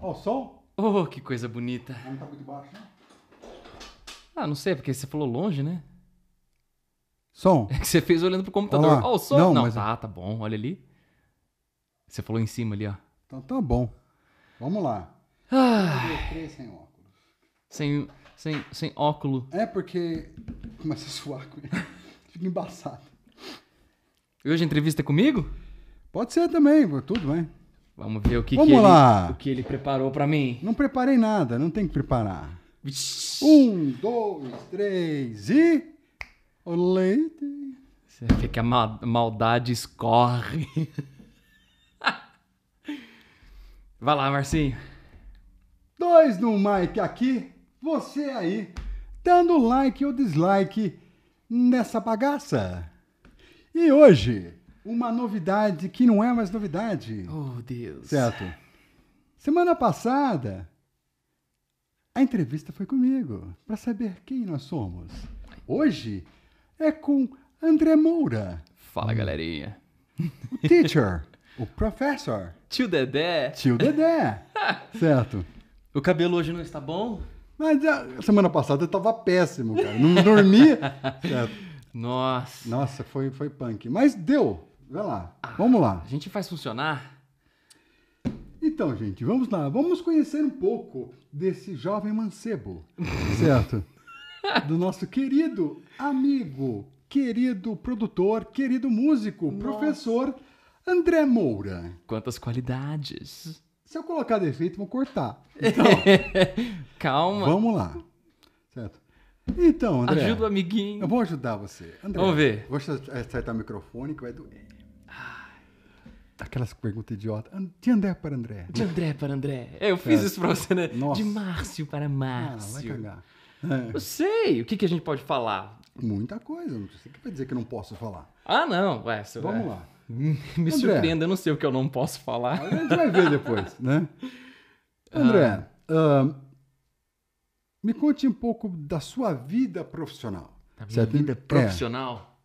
Ó, o som? Oh, que coisa bonita. Não tá muito baixo, não? Ah, não sei, porque você falou longe, né? Som. É que você fez olhando pro computador. Ó, o som. Não, Não, mas- tá, tá bom. Olha ali. Você falou em cima ali, ó. Então tá bom. Vamos lá. Ah, sem óculos. sem, sem, sem óculo. É porque começa a suar com ele. Fica embaçado. E hoje a entrevista é comigo? Pode ser também, tudo bem. Vamos ver o que, Vamos que, ele, lá. o que ele preparou pra mim. Não preparei nada, não tem que preparar. Um, dois, três e. O leite. Você vê que a ma- maldade escorre. Vai lá, Marcinho. Dois no mic aqui, você aí, dando like ou dislike nessa bagaça. E hoje, uma novidade que não é mais novidade. Oh, Deus. Certo? Semana passada, a entrevista foi comigo, para saber quem nós somos. Hoje é com André Moura, Fala, galerinha. o teacher, o professor, Tio Dedé. tio Dedé. Certo? O cabelo hoje não está bom? Mas a semana passada eu tava péssimo, cara. Não dormia. Certo. Nossa. Nossa, foi, foi punk. Mas deu. Vai lá. Vamos lá. A gente faz funcionar? Então, gente, vamos lá. Vamos conhecer um pouco desse jovem mancebo. Certo? Do nosso querido amigo, querido produtor, querido músico, professor André Moura. Quantas qualidades. Se eu colocar defeito, vou cortar. Então, Calma. vamos lá. Certo? Então, André. Ajuda o amiguinho. Eu vou ajudar você. André, Vamos ver. Vou acertar o microfone que vai doer. Aquelas perguntas idiotas. De André para André. De André para André. É, Eu fiz É. isso pra você, né? Nossa. De Márcio para Ah, vai Márcio. cagar. É, Eu sei. O que, que a gente pode falar? muita coisa. Você que vai dizer que eu não posso falar. Ah, não. Ué, Vamos é. lá. Me surpreenda, eu não sei o que eu não posso falar. A gente vai ver depois, né? André, ah, me conte um pouco da sua vida profissional. Da minha Certo? vida É, profissional.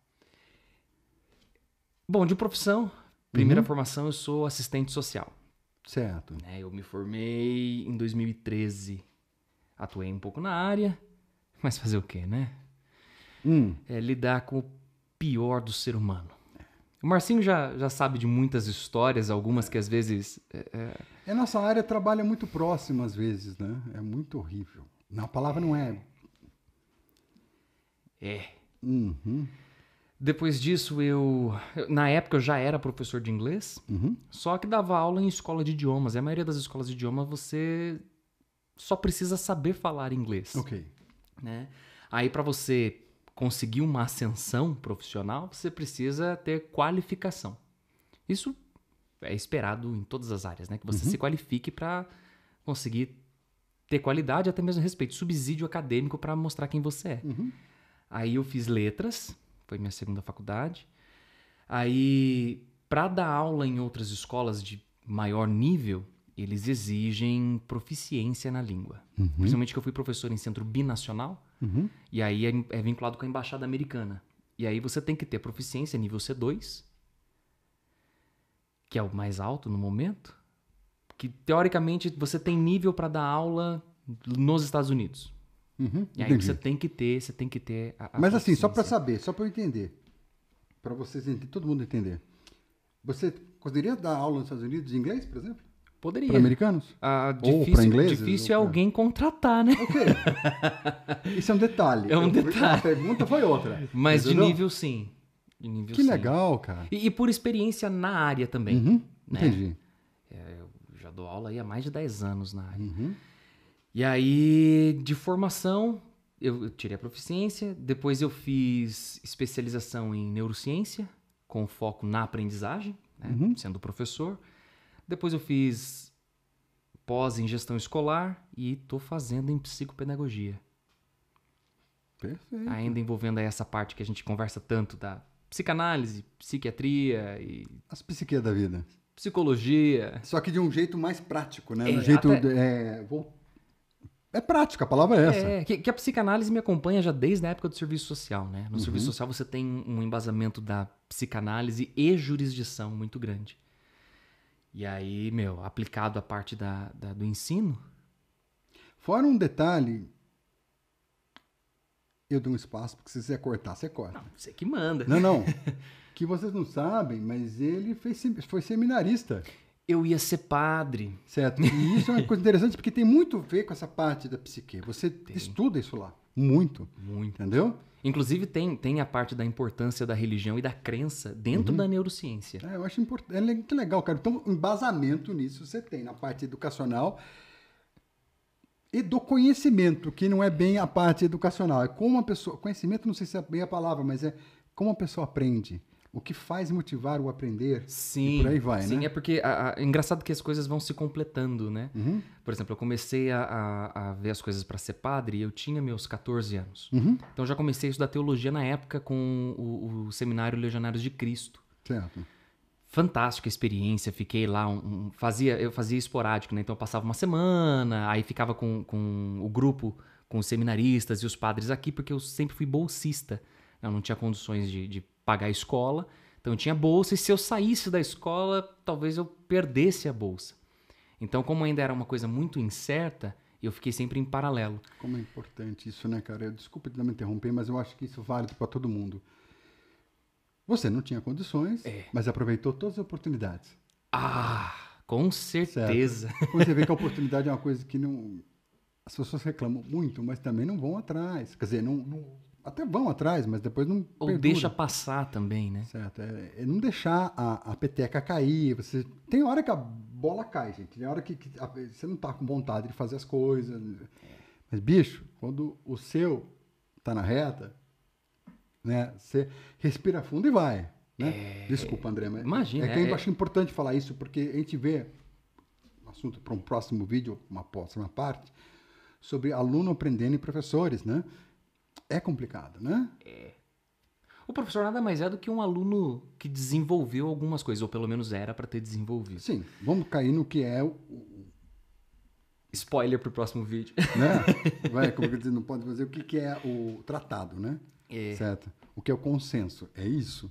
Bom, de profissão, primeira Uhum. formação, eu sou assistente social. certo. né? Eu me formei em 2013. Atuei um pouco na área, mas fazer o quê, né? Hum, É lidar com o pior do ser humano. O Marcinho já, já sabe de muitas histórias, algumas que às vezes. é, é, a nossa área trabalha muito próxima às vezes, né? É muito horrível. Não, a palavra não é. é. Uhum, Depois disso, eu. Na época eu já era professor de inglês, uhum. só que dava aula em escola de idiomas. E a maioria das escolas de idiomas você só precisa saber falar inglês. Ok. né? Aí para você conseguir uma ascensão profissional, você precisa ter qualificação. Isso é esperado em todas as áreas, né? Que você se qualifique para conseguir ter qualidade, até mesmo respeito, subsídio acadêmico para mostrar quem você é. Uhum. Aí eu fiz letras, foi minha segunda faculdade. Aí, para dar aula em outras escolas de maior nível, eles exigem proficiência na língua. Principalmente que eu fui professor em centro binacional, Uhum. e aí é, é vinculado com a embaixada americana. E aí você tem que ter proficiência nível C2, que é o mais alto no momento, que teoricamente você tem nível para dar aula nos Estados Unidos. Uhum. E aí Entendi. você tem que ter, você tem que ter a, a Mas assim, só para saber, só para eu entender, para vocês todo mundo entender. Você poderia dar aula nos Estados Unidos de inglês, por exemplo? Poderia. Para americanos? Ah, Ou difícil, pra ingleses, difícil é ou alguém contratar, né? Ok. Isso é um detalhe. É um Eu- detalhe. A pergunta foi outra. Mas de nível sim. De nível Que sim. legal, cara. E, e por experiência na área também. Uhum. né? Entendi. É, dou aula aí há mais de 10 anos na área. Uhum. E aí, de formação, eu, tirei a proficiência. Depois eu fiz especialização em neurociência, com foco na aprendizagem, né, Uhum. sendo professor. Depois eu fiz pós em gestão escolar e estou fazendo em psicopedagogia. Perfeito. Ainda envolvendo aí essa parte que a gente conversa tanto da psicanálise, psiquiatria e As psiquias da vida. Psicologia. Só que de um jeito mais prático, né? É, Do jeito. até- É, vou- é prático, a palavra é essa. É, que, que a psicanálise me acompanha já desde a época do serviço social, né? No Uhum. serviço social você tem um embasamento da psicanálise e jurisdição muito grande. E aí, meu, aplicado a parte da, da- do ensino, Fora um detalhe, eu dou um espaço, porque se você cortar, você corta. você que manda. Não, não. que vocês não sabem, mas ele fez, foi seminarista, Eu ia ser padre. certo? E isso é uma coisa interessante, porque tem muito a ver com essa parte da psique. Você estuda isso lá, muito, Muito. entendeu? Inclusive, tem, tem a parte da importância da religião e da crença dentro Uhum. da neurociência. É, eu acho importante, é muito legal, cara. Então, embasamento nisso você tem na parte educacional e do conhecimento, que não é bem a parte educacional. É como a pessoa. Conhecimento, não sei se é bem a palavra, mas é como a pessoa aprende. O que faz motivar o aprender. Sim, E por aí vai, sim, né? é porque a- a- é engraçado que as coisas vão se completando, né? Uhum, Por exemplo, eu comecei a, a- ver as coisas para ser padre e eu tinha meus 14 anos. uhum, Então eu já comecei a estudar teologia na época com o, o Seminário Legionários de Cristo. certo. Fantástica experiência, fiquei lá, um- um- fazia, eu fazia esporádico, né? Então eu passava uma semana, aí ficava com, com o grupo, com os seminaristas e os padres aqui, porque eu sempre fui bolsista. Eu não tinha condições de, de pagar a escola, então eu tinha bolsa, e se eu saísse da escola, talvez eu perdesse a bolsa. Então, como ainda era uma coisa muito incerta, eu fiquei sempre em paralelo. Como é importante isso, né, cara? Desculpa de não me interromper, mas eu acho que isso vale para todo mundo. Você não tinha condições, É. mas aproveitou todas as oportunidades. Ah, com certeza. Quando você vê que a oportunidade é uma coisa que não. As pessoas reclamam muito, mas também não vão atrás. Quer dizer, não, não- até vão atrás, mas depois não. Ou perdura. deixa passar também, né? Certo. É, é não deixar a, a peteca cair. Você, tem hora que a bola cai, gente. Tem hora que, que a- você não tá com vontade de fazer as coisas. Mas, bicho, quando o seu tá na reta, né? Você respira fundo e vai. Né? Desculpa, André, mas Imagina, é que eu é- acho importante falar isso, porque a gente vê um assunto para um próximo vídeo, uma próxima parte, sobre aluno aprendendo e professores, né? É complicado, né? O professor nada mais é do que um aluno que desenvolveu algumas coisas, ou pelo menos era para ter desenvolvido. Sim, vamos cair no que é o, Spoiler pro próximo vídeo. né? Vai, como que eu disse, não pode fazer o que, que é o tratado, né? É. Certo? O que é o consenso? É isso?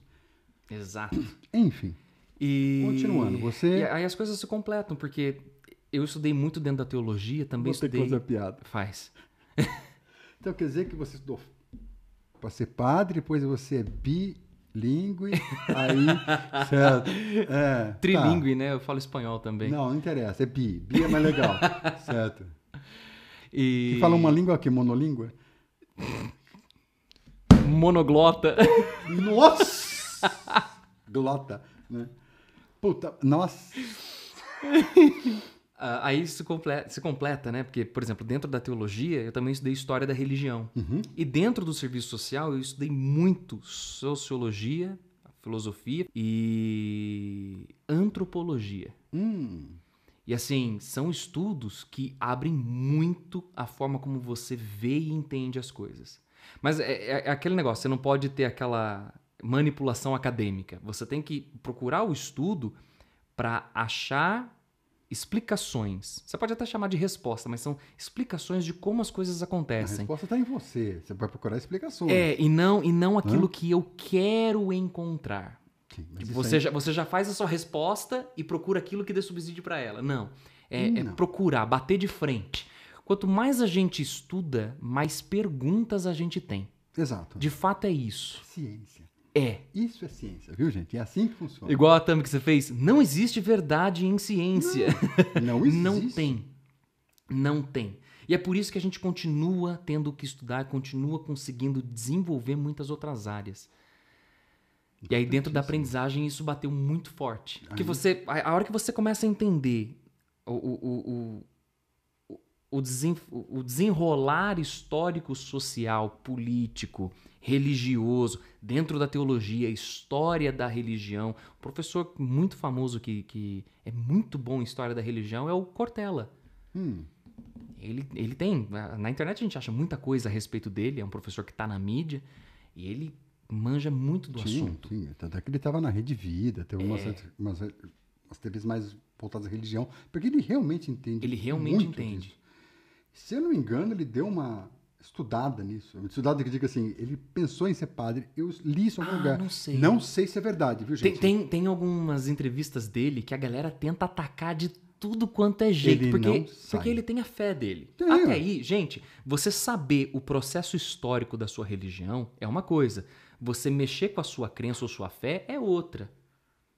Exato. Enfim, E... Continuando, você- E aí as coisas se completam, porque eu estudei muito dentro da teologia, também que estudei... fazer piada. Faz. Então quer dizer que você estudou para ser padre, depois você é bilíngue, aí, certo? É, tá. Trilingue, né? Eu falo espanhol também. Não, não interessa, é bi. Bi é mais legal, certo? E... Que fala uma língua aqui, monolíngua? Monoglota. Nossa! Glota, né? Puta, nossa. Ah, aí se completa, se completa, né? Porque, por exemplo, dentro da teologia, eu também estudei história da religião. Uhum. E dentro do serviço social, eu estudei muito sociologia, filosofia e antropologia. Hum, E assim, são estudos que abrem muito a forma como você vê e entende as coisas. Mas é, é- é aquele negócio, você não pode ter aquela manipulação acadêmica. Você tem que procurar o estudo para achar explicações. Você pode até chamar de resposta, mas são explicações de como as coisas a acontecem. resposta está em você. Você vai procurar explicações. É, e não, e não aquilo que eu quero encontrar. Sim, Tipo, você, aí- já, você já faz a sua resposta e procura aquilo que dê subsídio para ela. Não. É, é Não. procurar, bater de frente. Quanto mais a gente estuda, mais perguntas a gente tem. Exato. De fato é isso. Ciência. É. Isso é ciência, viu, gente? É assim que funciona. Igual a thumb que você fez. Não existe verdade em ciência. Não existe. Não tem. Não tem. E é por isso que a gente continua tendo que estudar, continua conseguindo desenvolver muitas outras áreas. E aí dentro da aprendizagem isso bateu muito forte. Porque Aí- você, a hora que você começa a entender o, o, o, o, o desenrolar histórico, social, político, religioso, dentro da teologia, história da religião. Um professor muito famoso que, que é muito bom em história da religião é o Cortella. Hum, Ele, ele tem. na- internet a gente acha muita coisa a respeito dele, é um professor que está na mídia e ele manja muito do tinha, assunto. É. tinha. Tanto é que ele estava na Rede Vida, teve umas, umas, umas TVs mais voltadas à religião, porque ele realmente entende Ele realmente entende. disso. Se eu não me engano, ele deu uma estudada nisso. Estudada que diga assim, ele pensou em ser padre, eu li isso em algum Ah, lugar. não sei. Não sei se é verdade, viu, Tem, gente? tem, tem algumas entrevistas dele que a galera tenta atacar de tudo quanto é jeito, Ele porque, porque ele tem a fé dele. Tem, Até aí, gente, você saber o processo histórico da sua religião é uma coisa. Você mexer com a sua crença ou sua fé é outra.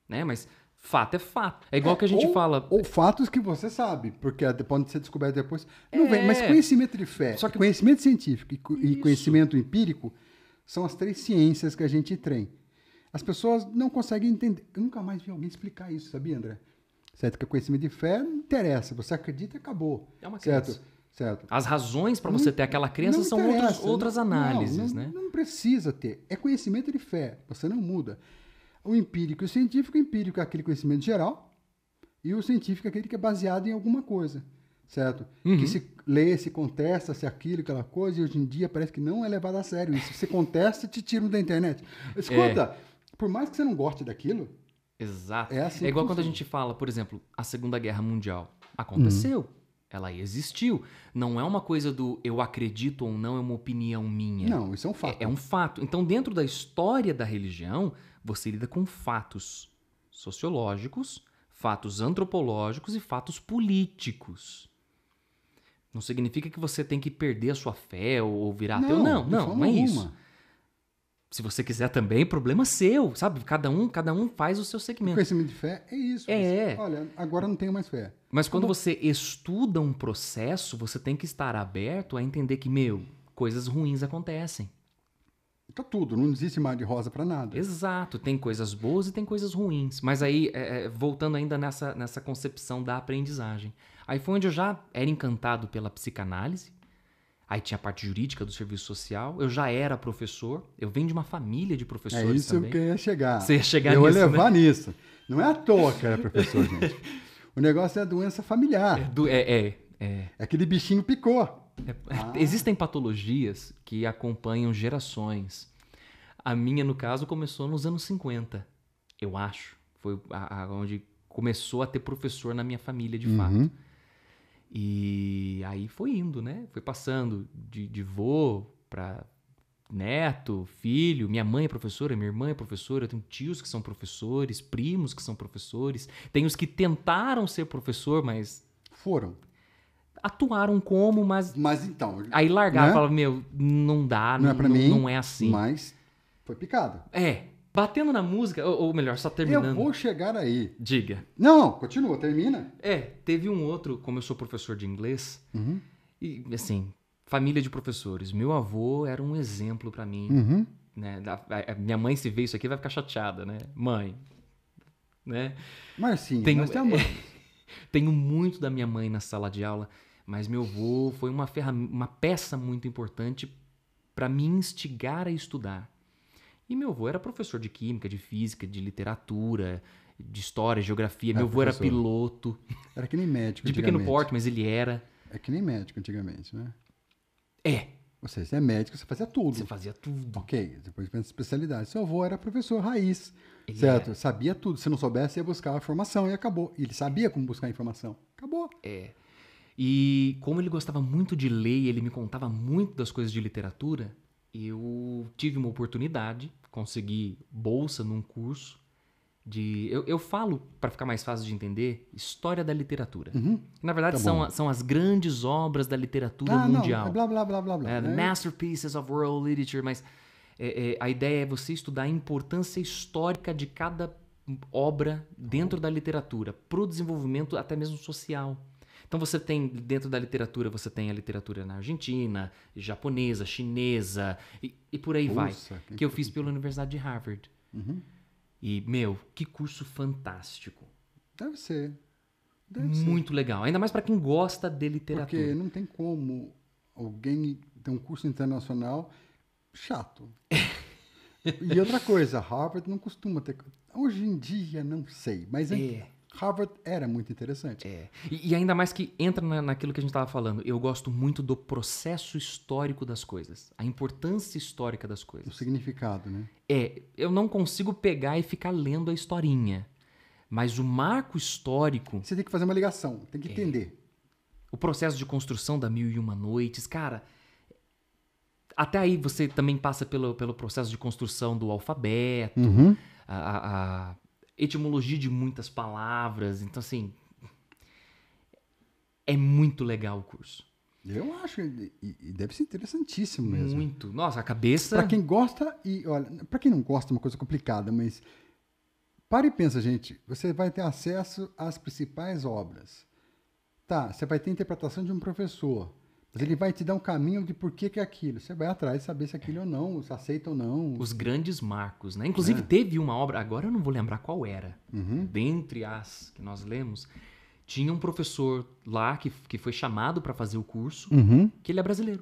Né? Mas fato é fato. É igual que a gente ou, fala. Ou fatos que você sabe, porque pode ser descoberto depois. Não É. vem, mas conhecimento de fé, Só que- conhecimento científico e, e conhecimento empírico são as três ciências que a gente tem. As pessoas não conseguem entender. Eu nunca mais vi alguém explicar isso, sabia, André? Certo? Que conhecimento de fé não interessa. Você acredita e acabou. É uma certo? crença. Certo. As razões para você ter aquela crença Não são outras não- análises, não, né? Não precisa ter. É conhecimento de fé. Você não muda. O empírico e o científico, o empírico é aquele conhecimento geral e o científico é aquele que é baseado em alguma coisa. Certo? Uhum. Que se lê, se contesta, se aquilo, aquela coisa, e hoje em dia parece que não é levado a sério. E se você contesta, te tiram da internet. Escuta, por mais que você não goste daquilo, Exato. É assim que igual quando a gente fala, por exemplo, a Segunda Guerra Mundial. Aconteceu. Uhum. Ela existiu. Não é uma coisa do eu acredito ou não, é uma opinião minha. não, isso é um fato. É, é um fato. Então, dentro da história da religião, você lida com fatos sociológicos, fatos antropológicos e fatos políticos. Não significa que você tem que perder a sua fé ou virar ateu. Não, não, não é isso. Se você quiser também, problema seu, sabe? Cada um, cada um faz o seu O segmento. conhecimento de fé é isso. É. Você- olha, agora não tenho mais fé. Mas quando você estuda um processo, você tem que estar aberto a entender que, meu, coisas ruins acontecem. Tá tudo, não existe mar de rosa para nada. Exato, tem coisas boas e tem coisas ruins. Mas aí, é, é, voltando ainda nessa, nessa concepção da aprendizagem. Aí foi onde eu já era encantado pela psicanálise. Aí tinha a parte jurídica do serviço social. Eu já era professor. Eu venho de uma família de É professores isso também. que eu ia chegar. Você ia chegar eu nisso, ia levar nisso. Não é à toa que era professor, gente. O negócio é a doença familiar. Do- é, é, é. É aquele bichinho picou. É- Ah. Existem patologias que acompanham gerações. A minha, no caso, começou nos anos 50, eu acho. Foi a- a- onde começou a ter professor na minha família, de fato. Uhum. E aí foi indo, né? Foi passando de, de vô para neto, filho. Minha mãe é professora, minha irmã é professora. Eu tenho tios que são professores, primos que são professores. Tem os que tentaram ser professor, mas Foram. Atuaram como, mas Mas então, Aí largaram, Né? falavam, meu, não dá, não é pra mim. não é assim. Mas foi picado. É, batendo na música, ou, ou melhor, só Eu terminando. vou chegar aí. Diga. Não, continua, termina. É, teve um outro, como eu sou professor de inglês, Uhum. e assim, família de professores. Meu avô era um exemplo pra mim, Uhum. né? A- a minha mãe se vê isso aqui vai ficar chateada, né? Mãe, né? Marcinho, Tem- nós te amamos. Tenho muito da minha mãe na sala de aula, mas meu avô foi uma, uma peça muito importante para me instigar a estudar. E meu avô era professor de química, de física, de literatura, de história, geografia. Era meu avô era piloto, Era que nem médico de pequeno porte, mas ele era. É que nem médico antigamente, né? É, Você, você é médico, você fazia tudo. você fazia tudo. Ok, depois pensa especialidade. Seu avô era professor raiz, Ele certo? Sabia tudo. Se não soubesse, ia buscar a informação e acabou. E ele sabia como buscar a informação. Acabou. E como ele gostava muito de ler e ele me contava muito das coisas de literatura, eu tive uma oportunidade, consegui bolsa num curso de. Eu, eu falo, para ficar mais fácil de entender, história da literatura. Uhum. Na verdade, Tá são, a- são as grandes obras da literatura Ah, mundial. não. é Blá, blá, blá, blá, blá. É, né? Masterpieces of World Literature, mas é, é, a ideia é você estudar a importância histórica de cada obra dentro da literatura, para o desenvolvimento até mesmo social. Então você tem, dentro da literatura, você tem a literatura na Argentina, japonesa, chinesa, e, e por aí vai. Nossa, Que eu fiz pela Universidade de Harvard. Uhum. E, meu, que curso fantástico. Deve ser. Deve ser. Muito legal. Ainda mais para quem gosta de literatura. Porque não tem como alguém ter um curso internacional chato. e outra coisa, Harvard não costuma ter. Hoje em dia, não sei. Mas É. Harvard era muito interessante. É. E, e ainda mais que entra na- naquilo que a gente estava falando. Eu gosto muito do processo histórico das coisas. A importância histórica das O coisas. significado, né? É, eu não consigo pegar e ficar lendo a historinha. Mas o marco histórico, Você tem que fazer uma ligação, tem É. que entender. o processo de construção da Mil e Uma Noites, cara, até aí você também passa pelo, pelo processo de construção do alfabeto, Uhum. a- a etimologia de muitas palavras. Então, assim. É muito legal o curso. Eu acho, e, deve ser interessantíssimo mesmo. Muito. Nossa, a cabeça. Pra quem gosta e olha, para quem não gosta é uma coisa complicada, mas para e pensa, gente, você vai ter acesso às principais obras. Tá, você vai ter a interpretação de um professor, mas ele vai te dar um caminho de por que que é aquilo. Você vai atrás de saber se aquilo ou não, se aceita ou não. Os grandes marcos, né? Inclusive, teve uma obra, agora eu não vou lembrar qual era. Uhum. Dentre as que nós lemos, tinha um professor lá que, que foi chamado para fazer o curso, Uhum. que ele é brasileiro.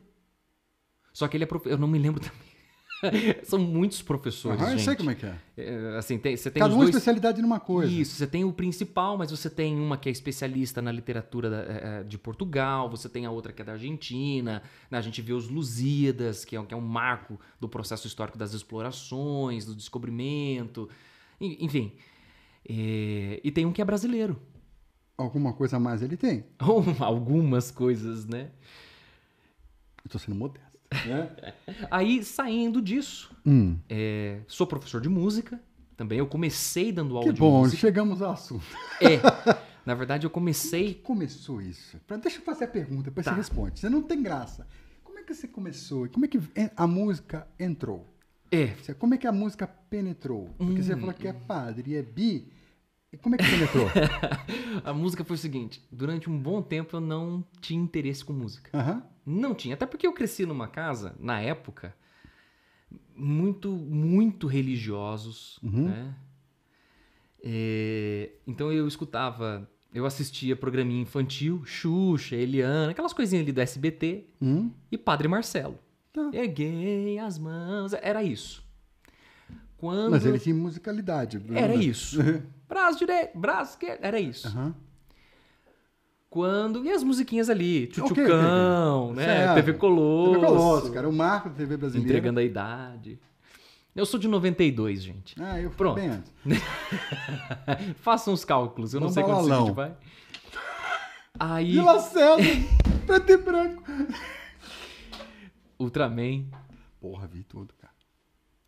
Só que ele é profe... Eu não me lembro também. São muitos professores, Aham, eu gente. sei como é que é. É, assim, tem, você tem Cada uma dois... especialidade numa coisa. Isso, você tem o principal, mas você tem uma que é especialista na literatura da- eh, eh, de Portugal, você tem a outra que é da Argentina, né? a gente vê os Lusíadas, que é, que é um marco do processo histórico das explorações, do descobrimento, en- enfim. Eh, e tem um que é brasileiro. Alguma coisa a mais ele tem. Algumas coisas, né? Eu tô sendo modesto. Né? Aí, saindo disso, Hum, eh, sou professor de música também. Eu comecei dando aula que de bom, música. chegamos ao assunto. É. Na verdade, eu comecei começou isso? Pra- deixa eu fazer a pergunta, depois Tá. você responde. Você não tem graça. Como é que você começou? Como é que a música entrou? É, Como é que a música penetrou? Porque Hum. você falou que é padre e é bi. E como é que penetrou? A música foi o seguinte: durante um bom tempo eu não tinha interesse com música. Aham. Não tinha. Até porque eu cresci numa casa, na época, muito, muito religiosos, Uhum. né? É, então eu escutava, eu assistia programinha infantil, Xuxa, Eliana, aquelas coisinhas ali do SBT Hum, e Padre Marcelo. tá. Erguei as mãos, era isso. Quando Mas ele tinha musicalidade. era isso. Braço direito, braço esquerdo, era isso. Aham. Quando. E as musiquinhas ali, Tchutchucão, ok. né? Certo. TV Colosso. TV Colosso, cara. O marco da TV brasileira. Entregando a idade. Eu sou de 92, gente. Ah, eu fui Pronto. bem antes. Façam os cálculos, eu não Vamos sei quantos a gente vai. Aí, Vila César, preto e branco. Ultraman. Porra, vi tudo.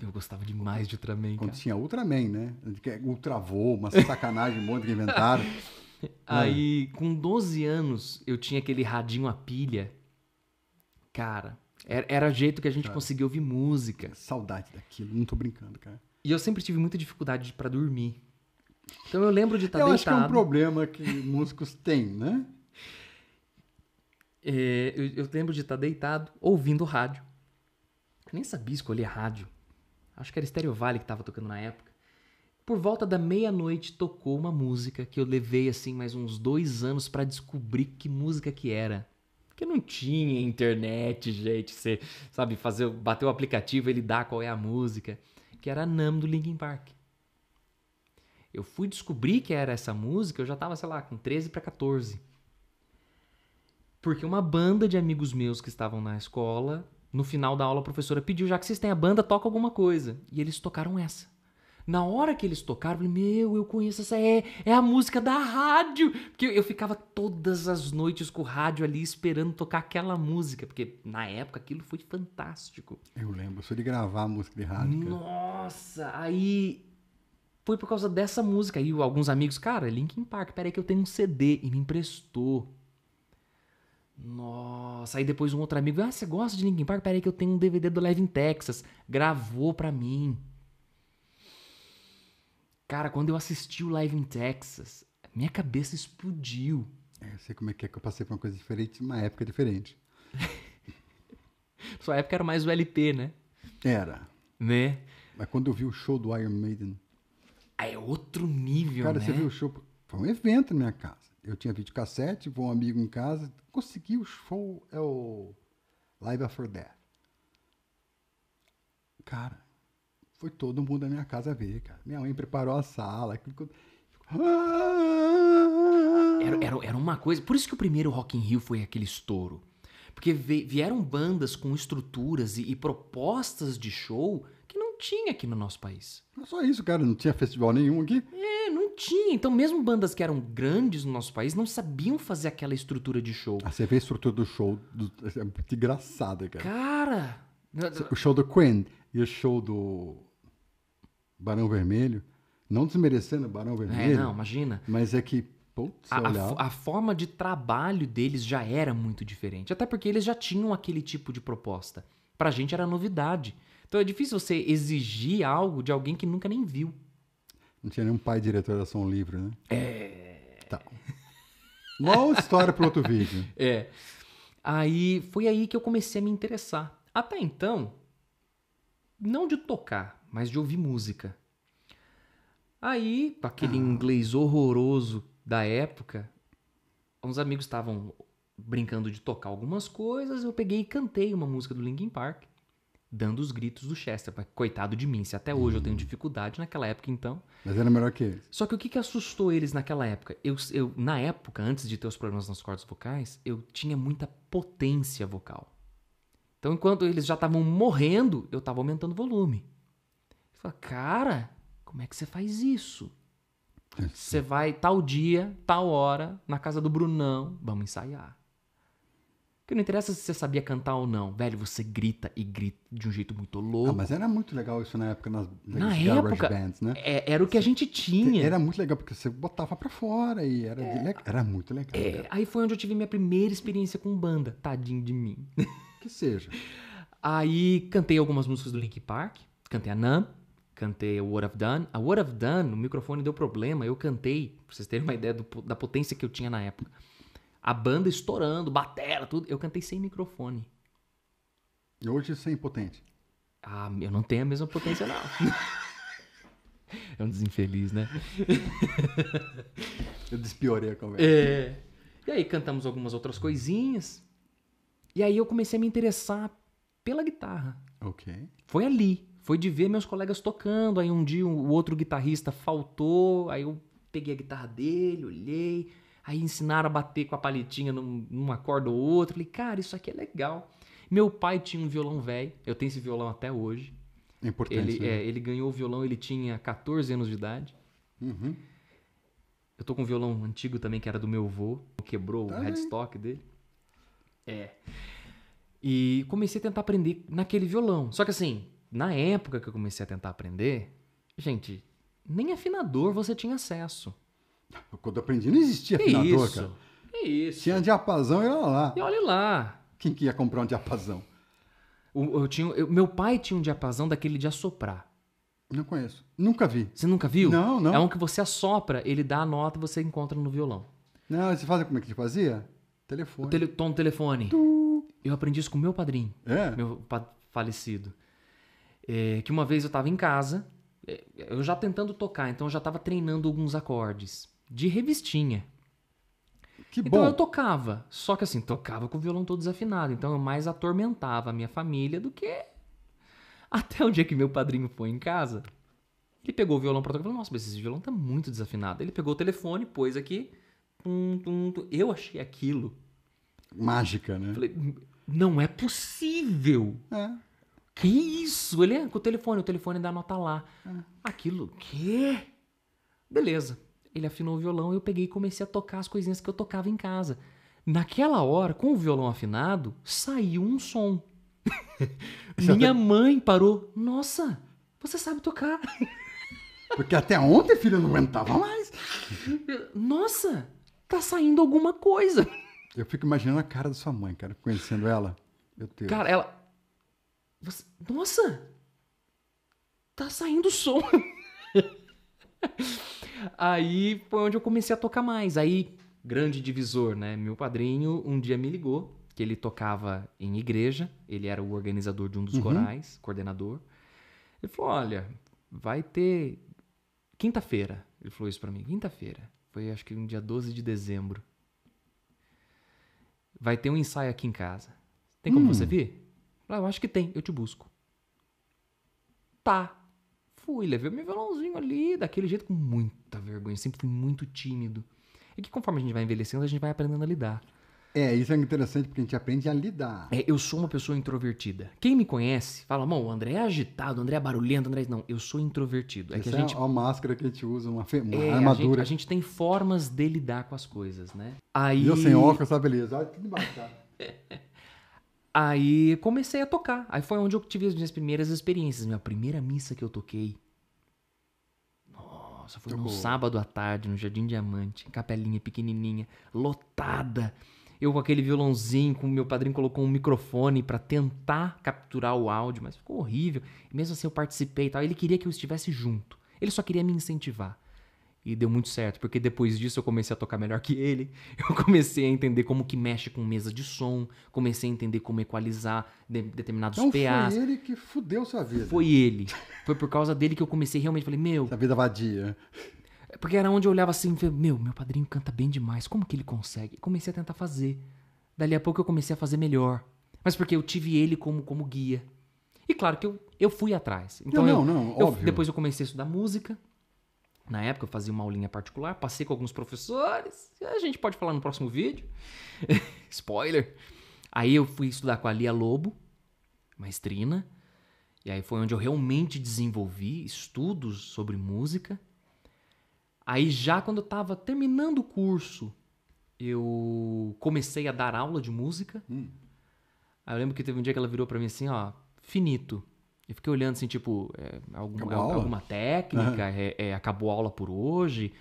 Eu gostava demais de Ultraman, Quando cara. tinha Ultraman, né? É Ultravoo, uma sacanagem, um monte que inventaram. Aí, com 12 anos, eu tinha aquele radinho a pilha. Cara, era, era jeito que a gente conseguia ouvir música. Saudade daquilo, não tô brincando, cara. E eu sempre tive muita dificuldade pra dormir. Então eu lembro de estar eu deitado. acho que é um problema que músicos têm, né? É, eu, eu lembro de estar deitado, ouvindo rádio. Eu nem sabia escolher rádio. Acho que era Stereo Valley que estava tocando na época. Por volta da meia-noite tocou uma música que eu levei assim mais uns dois anos para descobrir que música que era. Porque não tinha internet, gente. Você sabe fazer, bater o aplicativo, ele dá qual é a música. Que era Nam do Linkin Park. Eu fui descobrir que era essa música, eu já tava, sei lá, com 13 para 14. Porque uma banda de amigos meus que estavam na escola, no final da aula a professora pediu, já que vocês têm a banda, toca alguma coisa. E eles tocaram essa. Na hora que eles tocaram, eu falei, meu, eu conheço essa, é, é a música da rádio. Porque eu, ficava todas as noites com o rádio ali esperando tocar aquela música. Porque na época aquilo foi fantástico. Eu lembro, sou de gravar a música de rádio. cara. Nossa, aí foi por causa dessa música. Aí alguns amigos, cara, Linkin Park, peraí que eu tenho um CD e me emprestou. Nossa, aí depois um outro amigo, ah, você gosta de Linkin Park? Peraí que eu tenho um DVD do Live in Texas. Gravou pra mim. Cara, quando eu assisti o Live in Texas, minha cabeça explodiu. É, eu sei como é que é que eu passei por uma coisa diferente, numa época diferente. Sua época era mais o LP, né? Era. Né? Mas quando eu vi o show do Iron Maiden, Aí é outro nível, cara, né? você viu o show? Foi um evento na minha casa. Eu tinha videocassete, vou um amigo em casa, consegui o show, é o Live After Death. Cara, foi todo mundo da minha casa ver, cara. Minha mãe preparou a sala. eu- Era, era, era uma coisa. Por isso que o primeiro Rock in Rio foi aquele estouro. Porque vieram bandas com estruturas e, e propostas de show que não tinha aqui no nosso país. Não só isso, cara. Não tinha festival nenhum aqui. É, não tinha. Então, mesmo bandas que eram grandes no nosso país não sabiam fazer aquela estrutura de show. Ah, você vê a estrutura do show, do, é muito engraçada, cara. Cara, O show do Queen e o show do Barão Vermelho, não desmerecendo o Barão É, Vermelho, não, imagina. mas é que, putz, A, a a forma de trabalho deles já era muito diferente. Até porque eles já tinham aquele tipo de proposta. Pra gente era novidade. Então é difícil você exigir algo de alguém que nunca nem viu. Não tinha nenhum pai diretor da Som Livre, né? É. Tá. Outra história para outro vídeo. É. Aí foi aí que eu comecei a me interessar. Até então, não de tocar, mas de ouvir música. Aí, aquele inglês horroroso da época, uns amigos estavam brincando de tocar algumas coisas, eu peguei e cantei uma música do Linkin Park, dando os gritos do Chester. Coitado de mim, se até hoje eu tenho dificuldade naquela época então. Mas era melhor que eles. Só que o que, que assustou eles naquela época? Eu, eu, na época, antes de ter os problemas nas cordas vocais, eu tinha muita potência vocal. Então, enquanto eles já estavam morrendo, eu estava aumentando o volume. Eu falei, cara, como é que você faz isso? Você vai tal dia, tal hora, na casa do Brunão, vamos ensaiar. Porque não interessa se você sabia cantar ou não. Velho, você grita e grita de um jeito muito louco. Ah, mas era muito legal isso na época nas Na nas garage época, bands, né? É, era o que a gente tinha. Era muito legal, porque você botava pra fora e era, le- era muito legal. É, cara. aí foi onde eu tive minha primeira experiência com banda. Tadinho de mim. Que seja. Aí cantei algumas músicas do Linkin Park. Cantei a Numb. Cantei a What I've Done. A What I've Done, o microfone deu problema. Eu cantei, pra vocês terem uma ideia do- da potência que eu tinha na época. A banda estourando, batera, tudo. Eu cantei sem microfone. E hoje sem potente. Ah, eu não tenho a mesma potência, não. é um desinfeliz, né? Eu despiorei a conversa. É. E aí cantamos algumas outras coisinhas. E aí eu comecei a me interessar pela guitarra. Ok. Foi ali. Foi de ver meus colegas tocando. Aí um dia o outro guitarrista faltou. Aí eu peguei a guitarra dele, olhei. Aí ensinaram a bater com a palitinha num, numa corda ou outra. Falei, cara, isso aqui é legal. Meu pai tinha um violão velho. Eu tenho esse violão até hoje. É importante. Ele, né? é, ele ganhou o violão, ele tinha 14 anos de idade. Uhum. Eu tô com um violão antigo também, que era do meu avô. Quebrou Tá o headstock dele. É. E comecei a tentar aprender naquele violão. Só que assim, na época que eu comecei a tentar aprender, gente, nem afinador você tinha acesso. Quando eu aprendi, não existia Que afinador, isso? cara. Que isso? Tinha diapasão e olha lá. E olha lá. Quem que ia comprar um diapasão? O- eu tinha, eu- meu pai tinha um diapasão daquele de assoprar. Não conheço. Nunca vi. Você nunca viu? Não, não. É um que você assopra, ele dá a nota e você encontra no violão. Não, você faz como é que você fazia? Telefone. O tele, tom do telefone. Eu aprendi isso com meu padrinho. É? meu pa- falecido. É, que uma vez eu tava em casa, é, eu já tentando tocar, então eu já tava treinando alguns acordes de revistinha. Que Então bom. eu tocava, só que assim, tocava com o violão todo desafinado, então eu mais atormentava a minha família do que até o dia que meu padrinho foi em casa. Ele pegou o violão pra tocar e falou: Nossa, mas esse violão tá muito desafinado. Ele pegou o telefone, pôs aqui. tum, tum, tum. Eu achei aquilo. Mágica, né? Falei: Não é possível. É. Que isso? Ele é com o telefone, o telefone dá nota lá. Aquilo, quê? Beleza. Ele afinou o violão e eu peguei e comecei a tocar as coisinhas que eu tocava em casa. Naquela hora, com o violão afinado, saiu um som. Minha mãe parou. Nossa, você sabe tocar. Porque até ontem, filho, eu não aguentava mais. Nossa, tá saindo alguma coisa. Eu fico imaginando a cara da sua mãe, cara, conhecendo ela. Meu Deus. Cara, ela. Você- Nossa! Tá saindo som. Aí foi onde eu comecei a tocar mais. Aí, grande divisor, né? Meu padrinho um dia me ligou, que ele tocava em igreja, ele era o organizador de um dos corais, coordenador. Ele falou: Olha, vai ter. Quinta-feira. Ele falou isso pra mim. Quinta-feira. Foi acho que um dia 12 de dezembro. Vai ter um ensaio aqui em casa. Tem como Hum. você vir? Ah, eu acho que tem, eu te busco. Tá. Fui, levei meu violãozinho ali, daquele jeito, com muita vergonha. Sempre fui muito tímido. E que conforme a gente vai envelhecendo, a gente vai aprendendo a lidar. É, isso é interessante porque a gente aprende a lidar. É, eu sou uma pessoa introvertida. Quem me conhece fala, mano, o André é agitado, o André é barulhento, o André. Não, eu sou introvertido. É que Essa a gente. é a máscara que a gente usa, uma, fe- uma é, a gente, armadura. a gente tem formas de lidar com as coisas, né? Aí. E eu sem óculos, tá beleza. Olha tudo embaixo, tá? Aí comecei a tocar. Aí foi onde eu tive as minhas primeiras experiências. Minha primeira missa que eu toquei. Nossa, foi num Tocou. sábado à tarde, no Jardim Diamante. Capelinha pequenininha, lotada. Eu com aquele violãozinho, com o meu padrinho colocou um microfone pra tentar capturar o áudio, mas ficou horrível. E mesmo assim eu participei e tal. Ele queria que eu estivesse junto. Ele só queria me incentivar. E deu muito certo, porque depois disso eu comecei a tocar melhor que ele. Eu comecei a entender como que mexe com mesa de som, comecei a entender como equalizar de- determinados Então PAs. foi ele que fudeu sua vida. Foi ele. Foi por causa dele que eu comecei realmente, falei, meu, Essa vida vadia. porque era onde eu olhava assim, e falei, meu, meu padrinho canta bem demais, como que ele consegue? Comecei a tentar fazer. Dali a pouco eu comecei a fazer melhor. Mas porque eu tive ele como, como guia. E claro que eu, eu fui atrás. Então Não, eu, não, não, eu- óbvio. depois eu comecei a estudar música. Na época eu fazia uma aulinha particular, passei com alguns professores. A gente pode falar no próximo vídeo. Spoiler. Aí eu fui estudar com a Lia Lobo, maestrina. E aí foi onde eu realmente desenvolvi estudos sobre música. Aí já quando eu tava terminando o curso, eu comecei a dar aula de música. Aí eu lembro que teve um dia que ela virou pra mim assim, ó, finito. Eu fiquei olhando assim, tipo, é, algum- é- alguma técnica, é- é, acabou a aula por hoje.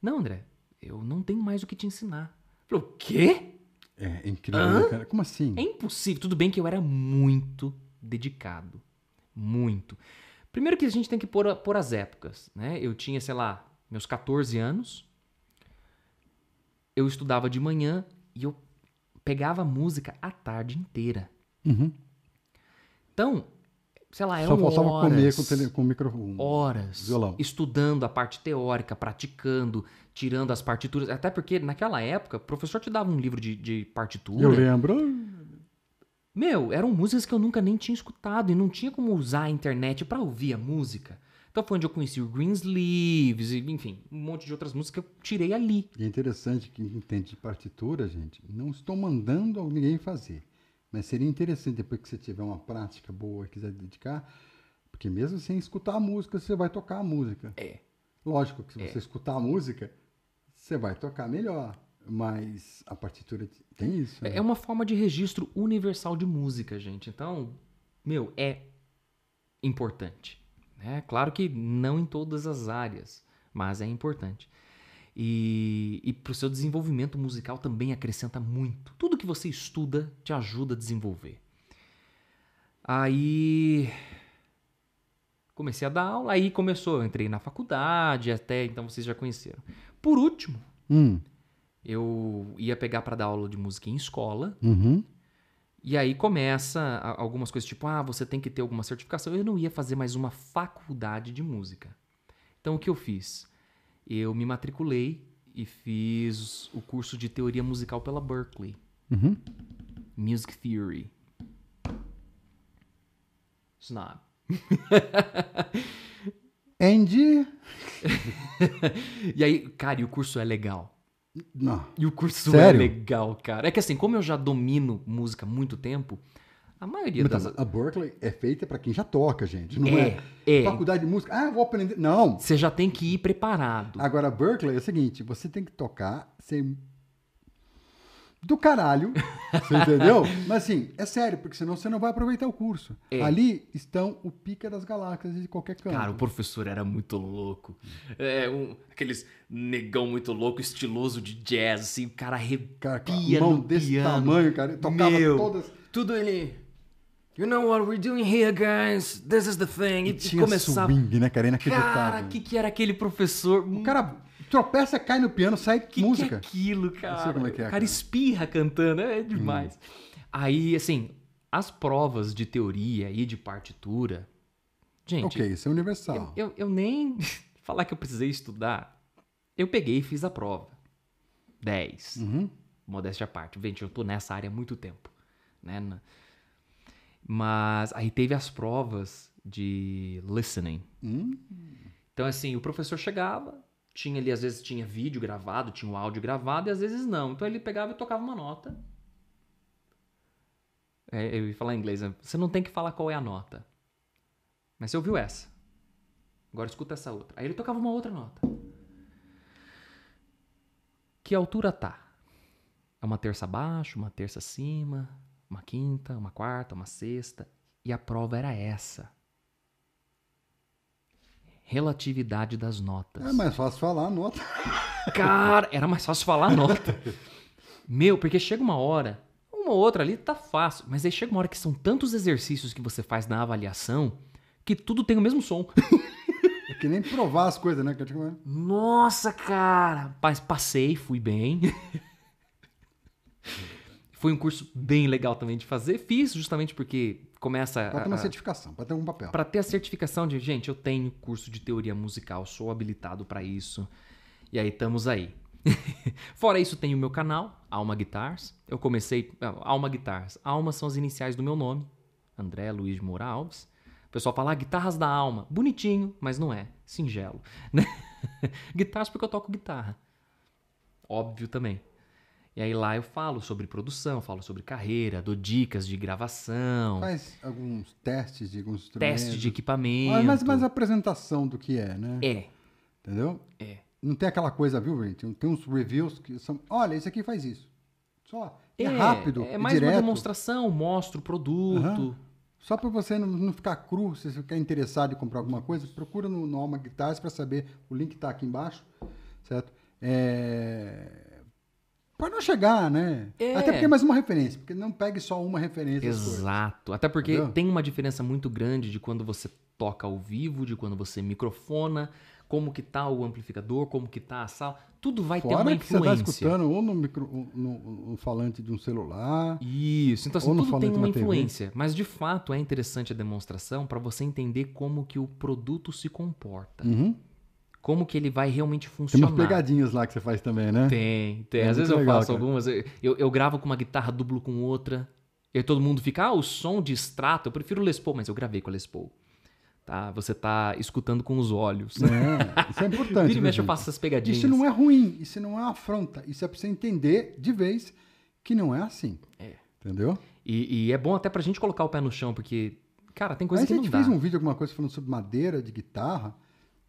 Não, André, eu não tenho mais o que te ensinar. Eu falei, o quê? É incrível, né, cara? Como assim? É impossível. Tudo bem que eu era muito dedicado. Muito. Primeiro que a gente tem que pôr, pôr as épocas, né? Eu tinha, sei lá, meus 14 anos. Eu estudava de manhã e eu pegava música a tarde inteira. Uhum. Então, sei lá, Só eram faltava horas, comer com, tele, com o microfone. horas Violão. estudando a parte teórica, praticando, tirando as partituras. Até porque naquela época, o professor te dava um livro de, de partitura. Eu lembro. Meu, eram músicas que eu nunca nem tinha escutado e não tinha como usar a internet pra ouvir a música. Então foi onde eu conheci o Greensleeves, enfim, um monte de outras músicas que eu tirei ali. E é interessante que entende de partitura, gente. Não estou mandando ninguém fazer. Mas seria interessante depois que você tiver uma prática boa e quiser dedicar, porque mesmo sem escutar a música, você vai tocar a música. É. Lógico que se você escutar a música, você vai tocar melhor. Mas a partitura tem isso. né? É uma forma de registro universal de música, gente. Então, meu, é importante. Né? Claro que não em todas as áreas, mas é importante. E, e para o seu desenvolvimento musical também acrescenta muito. Tudo que você estuda te ajuda a desenvolver. Aí comecei a dar aula, aí começou, eu entrei na faculdade, até então vocês já conheceram. Por último, Hum, eu ia pegar para dar aula de música em escola, uhum. e aí começa algumas coisas tipo, ah, você tem que ter alguma certificação. Eu não ia fazer mais uma faculdade de música. Então o que eu fiz? Eu me matriculei e fiz o curso de teoria musical pela Berkeley, Uhum. Music Theory. Snob. Andy. E aí, cara, e o curso é legal. Não. E o curso Sério? é legal, cara. É que assim, como eu já domino música há muito tempo, a maioria Então, das. a Berkeley é feita para quem já toca, gente. Não é, É, é. faculdade de música. Ah, vou aprender. Não. Você já tem que ir preparado. Agora, Berkeley é o seguinte: você tem que tocar sem. Do caralho, você entendeu? Mas assim, é sério, porque senão você não vai aproveitar o curso. É. Ali estão o pica das galáxias de qualquer canto. Cara, o professor era muito louco. É, um, aqueles negão muito louco, estiloso de jazz, assim, o cara cara, a arrepia mão no desse piano. tamanho, cara, ele tocava Meu, todas. Tudo ele... You know what we're doing here, guys? This is the thing. E Tinha começava... swing, né, cara? Inacreditável. Cara, o que, que era aquele professor? O cara tropeça, cai no piano, sai que música. que é aquilo, cara? sei como é que é, o cara cara. Hum. espirra cantando, é demais. Aí, assim, as provas de teoria e de partitura... Gente, Ok, isso é universal. Eu, eu, eu nem falar que eu precisei estudar. Eu peguei e fiz a prova. 10. Uhum. Modéstia à parte. Gente, eu tô nessa área há muito tempo. Né? Mas aí teve as provas de listening. Hum. Então, assim, o professor chegava, tinha ali, às vezes tinha vídeo gravado, tinha o áudio gravado, e às vezes não. Então ele pegava e tocava uma nota. É, eu ia falar em inglês, né? Você não tem que falar qual é a nota. Mas você ouviu essa. Agora escuta essa outra. Aí ele tocava uma outra nota. Que altura tá? É uma terça abaixo, uma terça acima, uma quinta, uma quarta, uma sexta. E a prova era essa. Relatividade das notas. É mais fácil falar a nota. Cara, era mais fácil falar a nota. Meu, porque chega uma hora, uma ou outra ali tá fácil, mas aí chega uma hora que são tantos exercícios que você faz na avaliação que tudo tem o mesmo som. É que nem provar as coisas, né? Digo, Nossa, cara! Mas passei, fui bem. Foi um curso bem legal também de fazer. Fiz justamente porque começa Pra ter uma a- certificação, pra ter um papel. Pra ter a certificação de, gente, eu tenho curso de teoria musical, sou habilitado pra isso. E aí estamos aí. Fora isso, tem o meu canal, Alma Guitars. Eu comecei. ah, Alma Guitars. Alma são as iniciais do meu nome, André Luiz Moura Alves. O pessoal fala ah, guitarras da alma. Bonitinho, mas não é. Singelo. né? Guitarras porque eu toco guitarra. Óbvio também. E aí lá eu falo sobre produção, falo sobre carreira, dou dicas de gravação, Faz alguns testes de alguns instrumentos. teste de equipamento. Mas, mas, a apresentação do que é, né? É, Entendeu? é. Não tem aquela coisa, viu, gente? Tem uns reviews que são. Olha, esse aqui faz isso. Só. É, rápido. É é mais uma demonstração, mostro o produto. Aham. Só para você não, não ficar cru, se você ficar interessado em comprar alguma coisa, procura no, no Alma Guitars para saber. O link tá aqui embaixo, certo? É... Para não chegar, né? É. Até porque é mais uma referência, porque não pegue só uma referência. Exato. Até porque Entendeu? tem uma diferença muito grande de quando você toca ao vivo, de quando você microfona, como que tá o amplificador, como que tá a sala. Tudo vai ter Fora uma que você influência. escutando ou no, micro, ou no, no falante de um celular. Isso, então assim, tudo tem uma uma TV. influência. Mas de fato é interessante a demonstração para você entender como que o produto se comporta. Uhum. Como que ele vai realmente Tem funcionar. umas pegadinhas lá que você faz também, né? Tem, tem. É Às vezes eu legal, faço cara. algumas. Eu, eu, gravo com uma guitarra duplo com outra. E aí todo mundo fica, ah, o som de extrato, eu prefiro o Les Paul, mas eu gravei com a Les Paul. Tá? Você tá escutando com os olhos. É, isso é importante. Vira e mexe, eu gente? faço essas pegadinhas. Isso não é ruim, isso não é uma afronta. Isso é pra você entender de vez que não é assim. É. Entendeu? E, e é bom até pra gente colocar o pé no chão, porque, cara, tem coisa Mas que a não gente dá. fez um vídeo, alguma coisa falando sobre madeira de guitarra.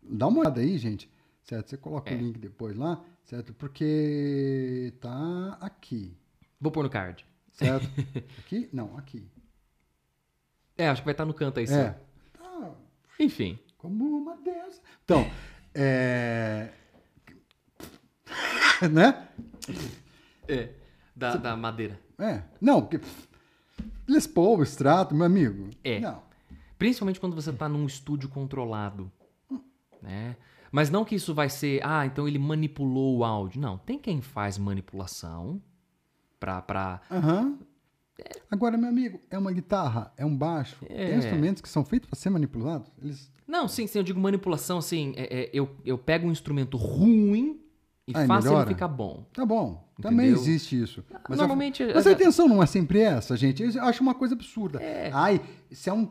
Dá uma olhada aí, gente. Certo? Você coloca É. o link depois lá, certo? Porque tá aqui. Vou pôr no card. Certo? aqui? Não, aqui. É, acho que vai estar no canto aí, sim. É. Tá Enfim. como uma deusa. Então, é. né? É. Da, da madeira. É. Não, porque. Les Paul, extrato, meu amigo. É. Não. Principalmente quando você tá num estúdio controlado, né? Mas não que isso vai ser, ah, então ele manipulou o áudio. Não, tem quem faz manipulação pra, pra... Aham. Agora, meu amigo, é uma guitarra, é um baixo. É. Tem instrumentos que são feitos para ser manipulados. Eles. Não, sim, sim, eu digo manipulação, assim, é- é, eu, eu pego um instrumento ruim e Ah, faço melhora? ele ficar bom. Tá bom. Também Entendeu? existe isso. Mas, Normalmente... a, mas a intenção não é sempre essa, gente. Eu acho uma coisa absurda. É. Ai, se é um.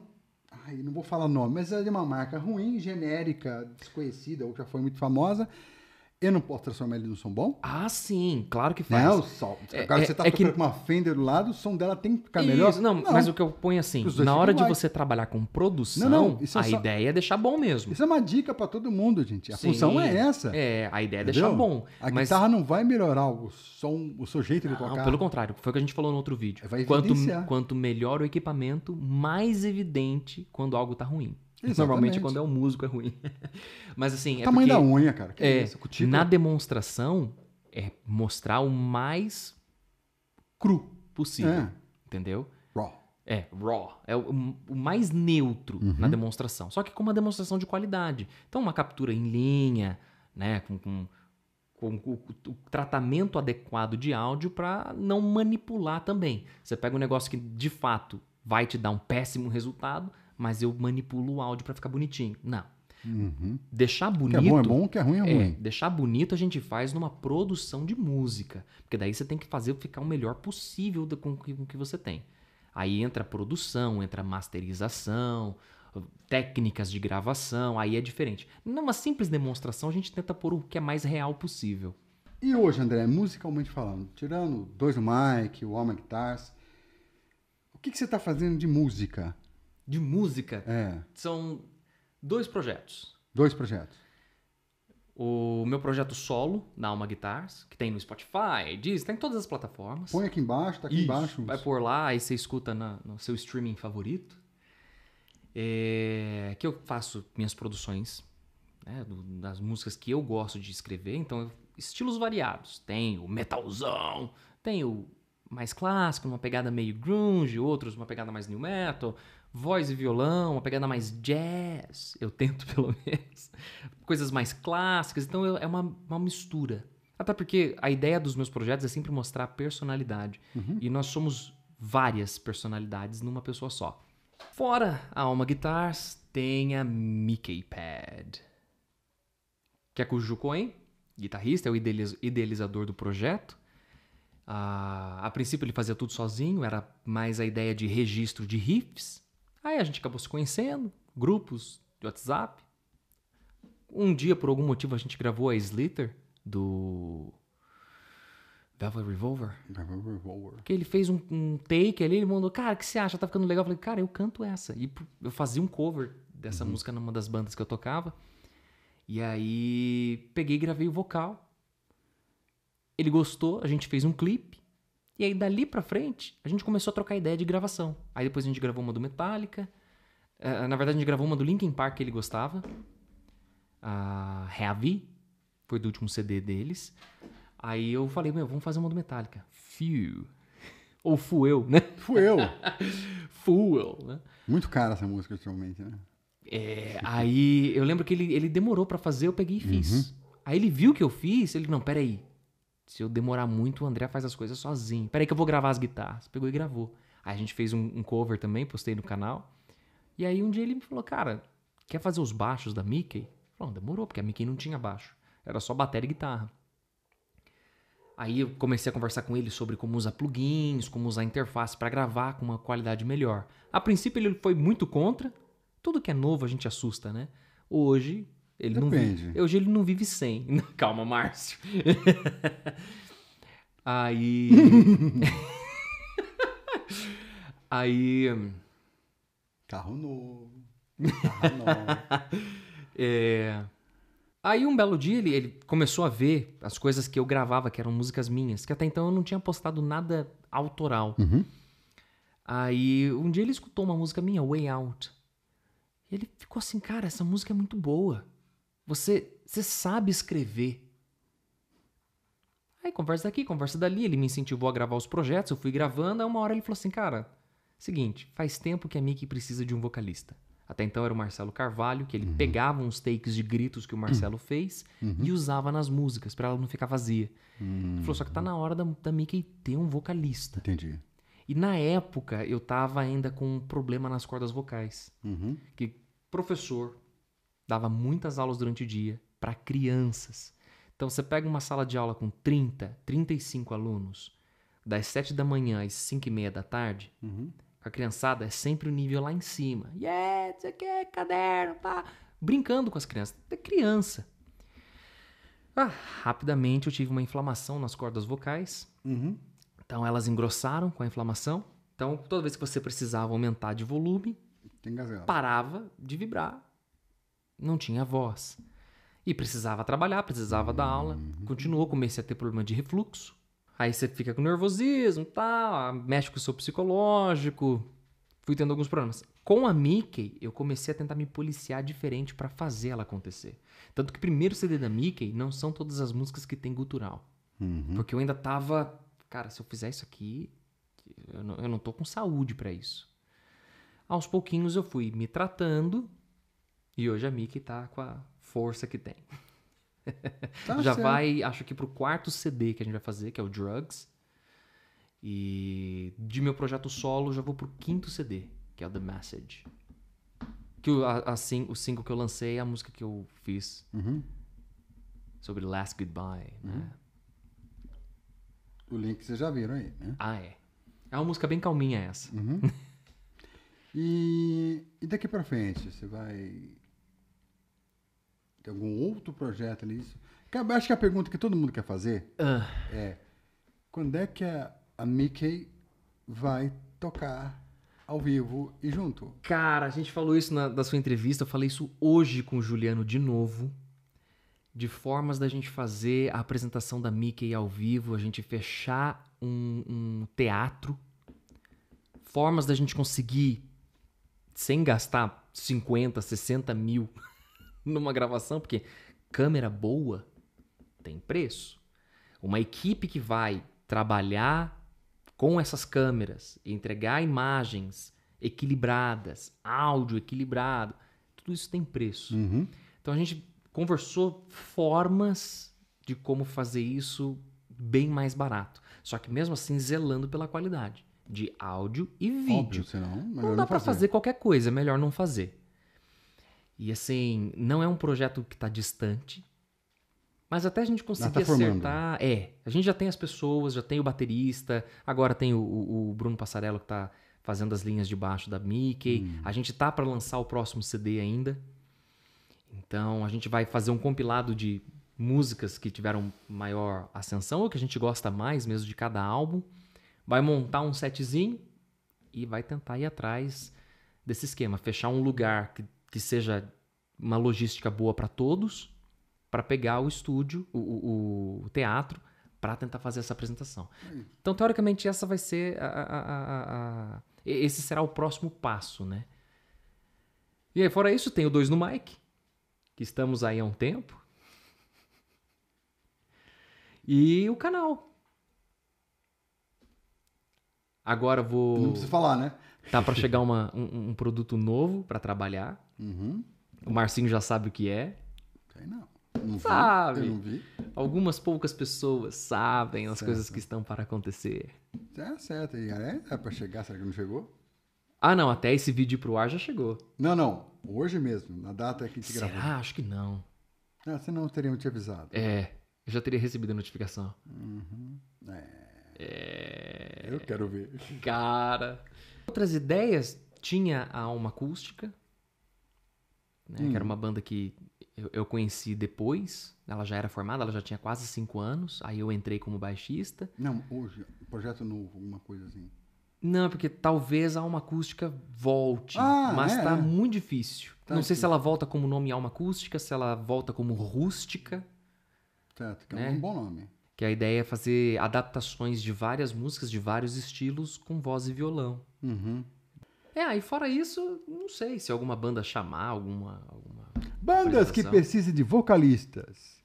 Ai, não vou falar nome, mas é de uma marca ruim, genérica, desconhecida, ou já foi muito famosa. Eu não posso transformar ele num som bom? Ah, sim, claro que faz. Não. É- Agora é- você tá é tocando que- com uma Fender do lado, o som dela tem que ficar Isso, melhor. Não, mas o que eu ponho assim, Os dois na hora de iguais. você trabalhar com produção, Não, não, isso é a só- ideia é deixar bom mesmo. Isso é uma dica para todo mundo, gente. A Sim. função é essa. É, a ideia é entendeu? deixar bom. A mas guitarra não vai melhorar o som, o seu jeito de Não, tocar. pelo contrário, foi o que a gente falou no outro vídeo. Vai Quanto, quanto melhor o equipamento, mais evidente quando algo tá ruim. Exatamente. Normalmente quando é o músico é ruim. Mas assim, O é tamanho da unha, cara. Que é? Cutícula. na demonstração é mostrar o mais cru possível, É. entendeu? Raw. É, raw. É o, o mais neutro Uhum. na demonstração. Só que com uma demonstração de qualidade. Então, uma captura em linha, né? Com, com, com o, o tratamento adequado de áudio para não manipular também. Você pega um negócio que de fato vai te dar um péssimo resultado, mas eu manipulo o áudio para ficar bonitinho. Não. Uhum. Deixar Que bonito. é bom é bom, que é ruim é É, ruim. deixar bonito a gente faz numa produção de música. Porque daí você tem que fazer ficar o melhor possível do- com o que- que você tem. Aí entra produção, entra masterização, técnicas de gravação, aí é diferente. Numa simples demonstração, a gente tenta pôr o que é mais real possível. E hoje, André, musicalmente falando, tirando dois no mic, o Alma Guitars, o que, que você está fazendo de música? De música, É, são dois projetos. dois projetos. O meu projeto solo, na Alma Guitars, que tem no Spotify, diz, tem em todas as plataformas. Põe aqui embaixo, tá aqui Isso, embaixo. Vai por lá, aí você escuta na- no seu streaming favorito. É, que eu faço minhas produções né, do- das músicas que eu gosto de escrever. Então, estilos variados. Tem o metalzão, tem o mais clássico, uma pegada meio grunge, outros uma pegada mais new metal, voz e violão, uma pegada mais jazz. Eu tento, pelo menos. Coisas mais clássicas. Então, eu- é uma, uma mistura. Até porque a ideia dos meus projetos é sempre mostrar personalidade. E nós somos várias personalidades numa pessoa só. Fora a Alma Guitars, tem a Mickey Pad. Que é com o Ju Cohen, guitarrista, é o idealiz- idealizador do projeto. Ah, a princípio ele fazia tudo sozinho, era mais a ideia de registro de riffs. Aí a gente acabou se conhecendo, grupos de WhatsApp. Um dia, por algum motivo, a gente gravou a Slither do Velvet Revolver. Revolver. Que ele fez um, um take ali, ele mandou, cara, o que você acha? Tá ficando legal? Eu falei, cara, eu canto essa. E eu fazia um cover dessa música numa das bandas que eu tocava. E aí peguei e gravei o vocal. Ele gostou, a gente fez um clipe. E aí dali pra frente, a gente começou a trocar ideia de gravação. Aí depois a gente gravou uma do Metallica. Eh, na verdade, a gente gravou uma do Linkin Park que ele gostava. A Heavy. Foi do último CD deles. Aí eu falei, meu, vamos fazer uma do Metallica. Few. Ou Fuel, né? Fui eu. Fuel, né? Muito cara essa música, ultimamente, né? É, aí eu lembro que ele, ele demorou pra fazer, eu peguei e fiz. Aí ele viu que eu fiz, ele, não, peraí. Se eu demorar muito, o André faz as coisas sozinho. Peraí que eu vou gravar as guitarras. Pegou e gravou. Aí a gente fez um, um cover também, postei no canal. E aí um dia ele me falou, cara, quer fazer os baixos da Mickey? Não, demorou, porque a Mickey não tinha baixo. Era só bateria e guitarra. Aí eu comecei a conversar com ele sobre como usar plugins, como usar interface para gravar com uma qualidade melhor. A princípio ele foi muito contra. Tudo que é novo a gente assusta, né? Hoje ele não Depende. vive, hoje ele não vive sem. Calma, Márcio. Aí Aí Carro novo. Carro novo. É, Aí um belo dia ele, ele começou a ver as coisas que eu gravava, que eram músicas minhas, que até então eu não tinha postado nada autoral. Uhum. Aí um dia ele escutou uma música minha, Way Out. E ele ficou assim, cara, essa música é muito boa. Você, você sabe escrever. Aí conversa daqui, conversa dali, ele me incentivou a gravar os projetos, eu fui gravando, aí uma hora ele falou assim, cara, seguinte, faz tempo que a Mickey precisa de um vocalista. Até então era o Marcelo Carvalho, que ele pegava uns takes de gritos que o Marcelo fez e usava nas músicas, pra ela não ficar vazia. Ele falou, só que tá na hora da, da Mickey ter um vocalista. Entendi. E na época eu tava ainda com um problema nas cordas vocais. Uhum. Que professor dava muitas aulas durante o dia para crianças. Então você pega uma sala de aula com 30, 35 alunos, das 7 da manhã às 5 e meia da tarde, Uhum. a criançada é sempre o nível lá em cima. Yeah, você quer caderno, pá. Brincando com as crianças. É criança. Ah, rapidamente eu tive uma inflamação nas cordas vocais. Uhum. Então elas engrossaram com a inflamação. Então toda vez que você precisava aumentar de volume, parava de vibrar. Não tinha voz. E precisava trabalhar, precisava dar aula. Continuou, comecei a ter problema de refluxo. Aí você fica com nervosismo, tal, mexe com o seu psicológico. Fui tendo alguns problemas. Com a Mickey, eu comecei a tentar me policiar diferente pra fazer ela acontecer. Tanto que o primeiro CD da Mickey não são todas as músicas que tem gutural. Uhum. Porque eu ainda tava. Cara, se eu fizer isso aqui, eu não, eu não tô com saúde pra isso. Aos pouquinhos eu fui me tratando e hoje a Mickey tá com a força que tem. Tá já certo. vai, acho que pro quarto CD que a gente vai fazer, que é o Drugs. E de meu projeto solo, já vou pro quinto CD, que é o The Message. Que o, a, a sing- o single que eu lancei é a música que eu fiz Uhum. sobre Last Goodbye. Né? O link vocês já viram aí, né? Ah, é. É uma música bem calminha essa. Uhum. E, e daqui pra frente, você vai ter algum outro projeto ali? Acho que a pergunta que todo mundo quer fazer Ah. é quando é que a, a Mickey vai tocar ao vivo e junto? Cara, a gente falou isso na da sua entrevista, eu falei isso hoje com o Juliano de novo. de formas da gente fazer a apresentação da Mickey ao vivo, a gente fechar um, um teatro, formas da gente conseguir, sem gastar 50, 60 mil numa gravação, porque câmera boa tem preço. Uma equipe que vai trabalhar com essas câmeras, entregar imagens equilibradas, áudio equilibrado, tudo isso tem preço. Uhum. Então a gente conversou formas de como fazer isso bem mais barato. Só que mesmo assim zelando pela qualidade de áudio e vídeo. Óbvio, senão, não dá pra fazer qualquer coisa, é melhor não fazer. E assim, não é um projeto que tá distante, mas até a gente conseguir tá formando. acertar. É, a gente já tem as pessoas, já tem o baterista, agora tem o, o- Bruno Passarello que tá fazendo as linhas de baixo da Mickey. Hum. A gente tá para lançar o próximo CD ainda. Então a gente vai fazer um compilado de músicas que tiveram maior ascensão ou que a gente gosta mais mesmo de cada álbum. Vai montar um setzinho e vai tentar ir atrás desse esquema, fechar um lugar que, que seja uma logística boa para todos, para pegar o estúdio, o, o- o teatro, para tentar fazer essa apresentação. Então, teoricamente, essa vai ser a- a- a- esse será o próximo passo, né? E aí, fora isso, tem o Dois no Mike, que estamos aí há um tempo. E o canal. Agora eu Não vou. precisa falar, né? Tá para chegar uma- um, um produto novo para trabalhar. Uhum. O Marcinho já sabe o que é. Sei não. Não vi, Sabe. Eu não vi. Algumas poucas pessoas sabem as Certo. coisas que estão para acontecer. É certo. E é, é pra chegar, será que não chegou? Ah, não, até esse vídeo pro ar já chegou. Não, não. Hoje mesmo, na data que a gente gravou. Será? Acho que não. Ah, senão teriam te avisado. É, eu já teria recebido a notificação. Eu quero ver. Cara. Outras ideias tinha a Alma Acústica, né, que era uma banda que eu, eu conheci depois. Ela já era formada, ela já tinha quase cinco anos. Aí eu entrei como baixista. Não, hoje, projeto novo, alguma coisa assim. Não, é porque talvez a Alma Acústica volte, Ah, mas é, tá é. muito difícil. Tá Não sei se ela volta como nome Alma Acústica, se ela volta como Rústica, Certo, que é Né? um bom nome. que a ideia é fazer adaptações de várias músicas de vários estilos com voz e violão. Uhum. É, aí fora isso, não sei se alguma banda chamar, alguma, alguma Bandas que precisem de vocalistas.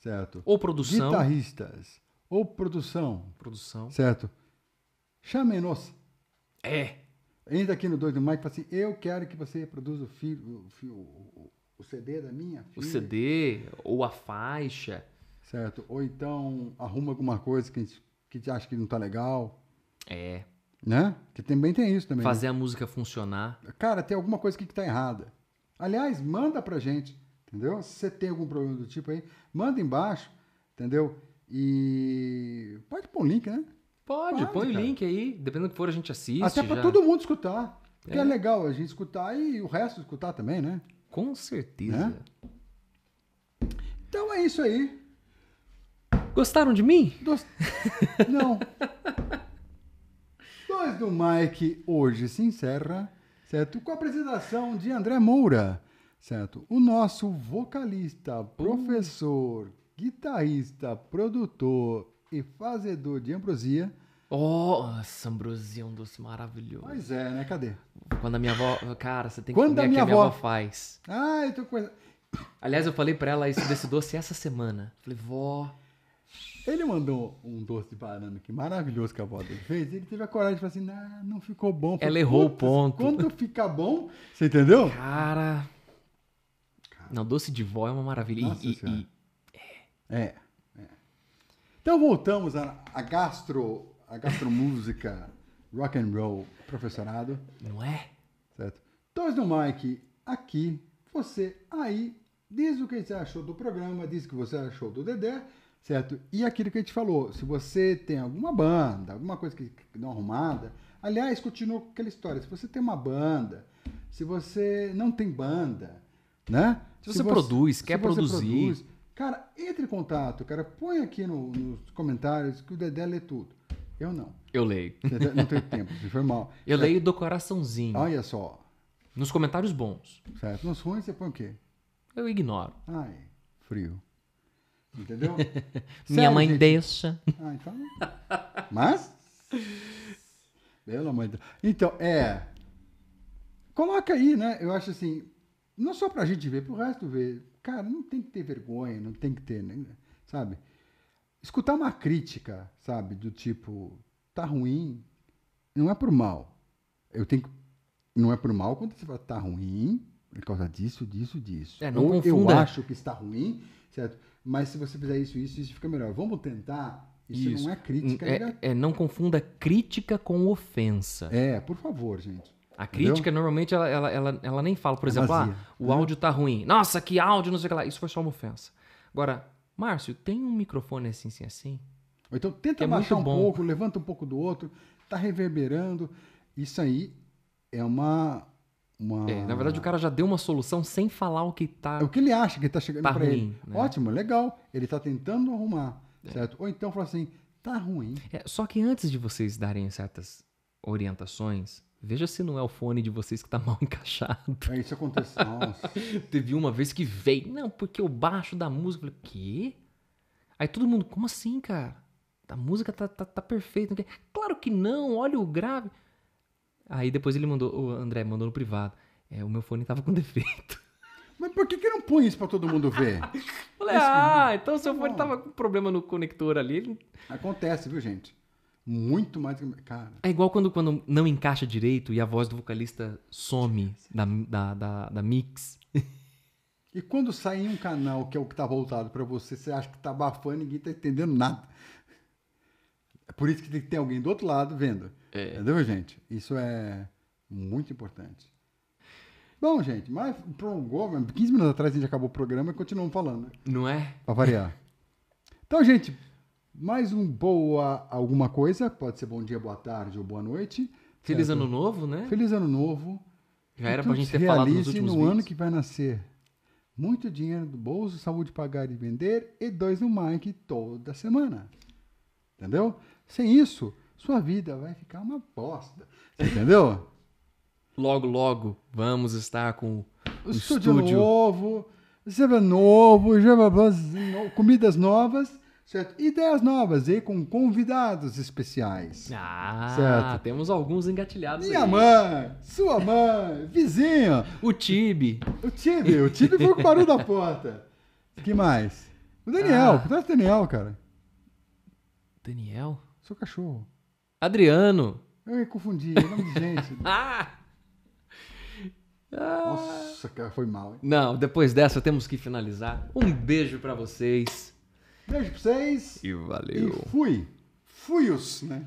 Certo. ou produção, Guitarristas. Ou produção. produção. Certo. Chamem-nos. É, Entra aqui no 2 do Mike e fala assim: Eu quero que você produza o, o, o- o- o CD da minha o filha. CD ou a faixa. Certo. Ou então arruma alguma coisa que a gente, que a gente acha que não tá legal. É, Né? Que também tem isso também. né? fazer a música funcionar. Cara, tem alguma coisa aqui que tá errada. Aliás, manda pra gente, entendeu? Se você tem algum problema do tipo aí, manda embaixo, entendeu? E pode pôr um link, né? Pode, Pode, põe o cara. link aí, dependendo do que for a gente assiste. Até pra já. todo mundo escutar. Porque é. É. legal a gente escutar e o resto escutar também, né? Com certeza. Né? Então é isso aí. Gostaram de mim? Dos... Não. Dois do Mike hoje se encerra, certo? Com a apresentação de André Moura, certo? O nosso vocalista, professor, guitarrista, produtor e fazedor de ambrosia. Oh, nossa, ambrosia é um doce maravilhoso. Pois é, né? Cadê? Quando a minha avó. Cara, você tem que Quando comer a que a minha avó avó- faz. Ah, eu tô com. Aliás, eu falei pra ela isso desse doce essa semana. Falei, vó. Ele mandou um doce de banana que maravilhoso que a avó dele fez. Ele teve a coragem de falar assim: não, não ficou bom. Falei, Ela errou o "Putz, ponto." Quando ficar bom, você entendeu? Cara. Não, doce de vó é uma maravilha. E- Nossa e, Senhora. e- É, é. Então voltamos à, à gastro, à gastromúsica rock and roll professorado, não é? certo? Dois no Mike aqui, você aí, diz o que você achou do programa, diz o que você achou do Dedé, certo? E aquilo que a gente falou, se você tem alguma banda, alguma coisa que, não arrumada, aliás, continua com aquela história, se você tem uma banda, se você não tem banda, né? Se você produz, se quer você produzir. Cara, entre em contato, cara. Põe aqui no- nos comentários que o Dedé lê tudo. Eu não. Eu leio. Dedé não tenho tempo, foi mal. Eu Certo? leio do coraçãozinho. Olha só. Nos comentários bons. Certo? Nos ruins você põe o quê? Eu ignoro. Ai, frio. Entendeu? Minha mãe gente. deixa. Ah, então. Mas. Pelo amor de Deus. Então, é. Coloca aí, né? Eu acho assim. Não só pra gente ver, pro resto ver. Cara, não tem que ter vergonha, não tem que ter, né? sabe? Escutar uma crítica, sabe? Do tipo, tá ruim, não é por mal. Eu tenho que. Não é por mal quando você fala, tá ruim, por causa disso, disso, disso. É, não Ou eu confunda. acho que está ruim, certo? Mas se você fizer isso, isso, isso fica melhor. Vamos tentar. Isso, Isso. não é crítica É, negativa. é, não confunda crítica com ofensa. É, por favor, gente. A crítica, normalmente, ela, ela, ela, ela nem fala, por É exemplo, vazia, ah, o áudio tá ruim. Nossa, que áudio, não sei o que lá. Isso foi só uma ofensa. Agora, Márcio, tem um microfone assim, assim, assim? Ou então tenta é baixar um pouco, levanta um pouco do outro, tá reverberando. Isso aí é uma. Uma... É, na verdade, o cara já deu uma solução sem falar o que tá. É o que ele acha que tá chegando Tá pra ruim, ele. né? Ótimo, legal. Ele tá tentando arrumar, certo? Ou então fala assim, tá ruim. É, só que antes de vocês darem certas orientações, veja se não é o fone de vocês que tá mal encaixado. Aí isso acontece. Nossa. Teve uma vez que veio, não, porque o baixo da música. Eu falei, quê? Aí todo mundo, como assim, cara? A música tá, tá, tá perfeita. Claro que não, olha o grave. Aí depois ele mandou, o André mandou no privado. É, o meu fone tava com defeito. Mas por que, que não põe isso pra todo mundo ver? Falei, ah, então seu fone tava com problema no conector ali. Acontece, viu, gente? Muito mais. que- Cara, É igual quando, quando não encaixa direito e a voz do vocalista some da, da, da, da mix. E quando sai em um canal que é o que tá voltado pra você, você acha que tá abafando e ninguém tá entendendo nada. Por isso que tem que ter alguém do outro lado vendo. É. Entendeu, gente? Isso é muito importante. Bom, gente, mas prolongou, mas 15 minutos atrás a gente acabou o programa e continuamos falando, né? Não é? Pra variar. Então, gente, mais um boa alguma coisa. Pode ser bom dia, boa tarde ou boa noite. Feliz certo? ano novo, né? Feliz ano novo. Já era pra gente ter falado nos últimos no vídeos. ano que vai nascer. Muito dinheiro do bolso, saúde pagar e vender e dois no Mike toda semana. Entendeu? Sem isso, sua vida vai ficar uma bosta. Entendeu? Logo, logo, vamos estar com O o estúdio, estúdio. novo, server novo, no- comidas novas, certo? Ideias novas aí com convidados especiais. Ah, Certo. temos alguns engatilhados Minha aí. mãe, sua mãe, vizinho, O Tibi. o Tibi, o Tibi foi o que parou da porta. que mais? O Daniel, Ah. o Daniel, cara. Daniel? Seu cachorro. Adriano. Eu me confundi, é nome de gente. Ah! Ah. Nossa, cara, foi mal, hein? Não, depois dessa temos que finalizar. Um beijo pra vocês. Beijo pra vocês E e valeu. fui. Fui-os, né?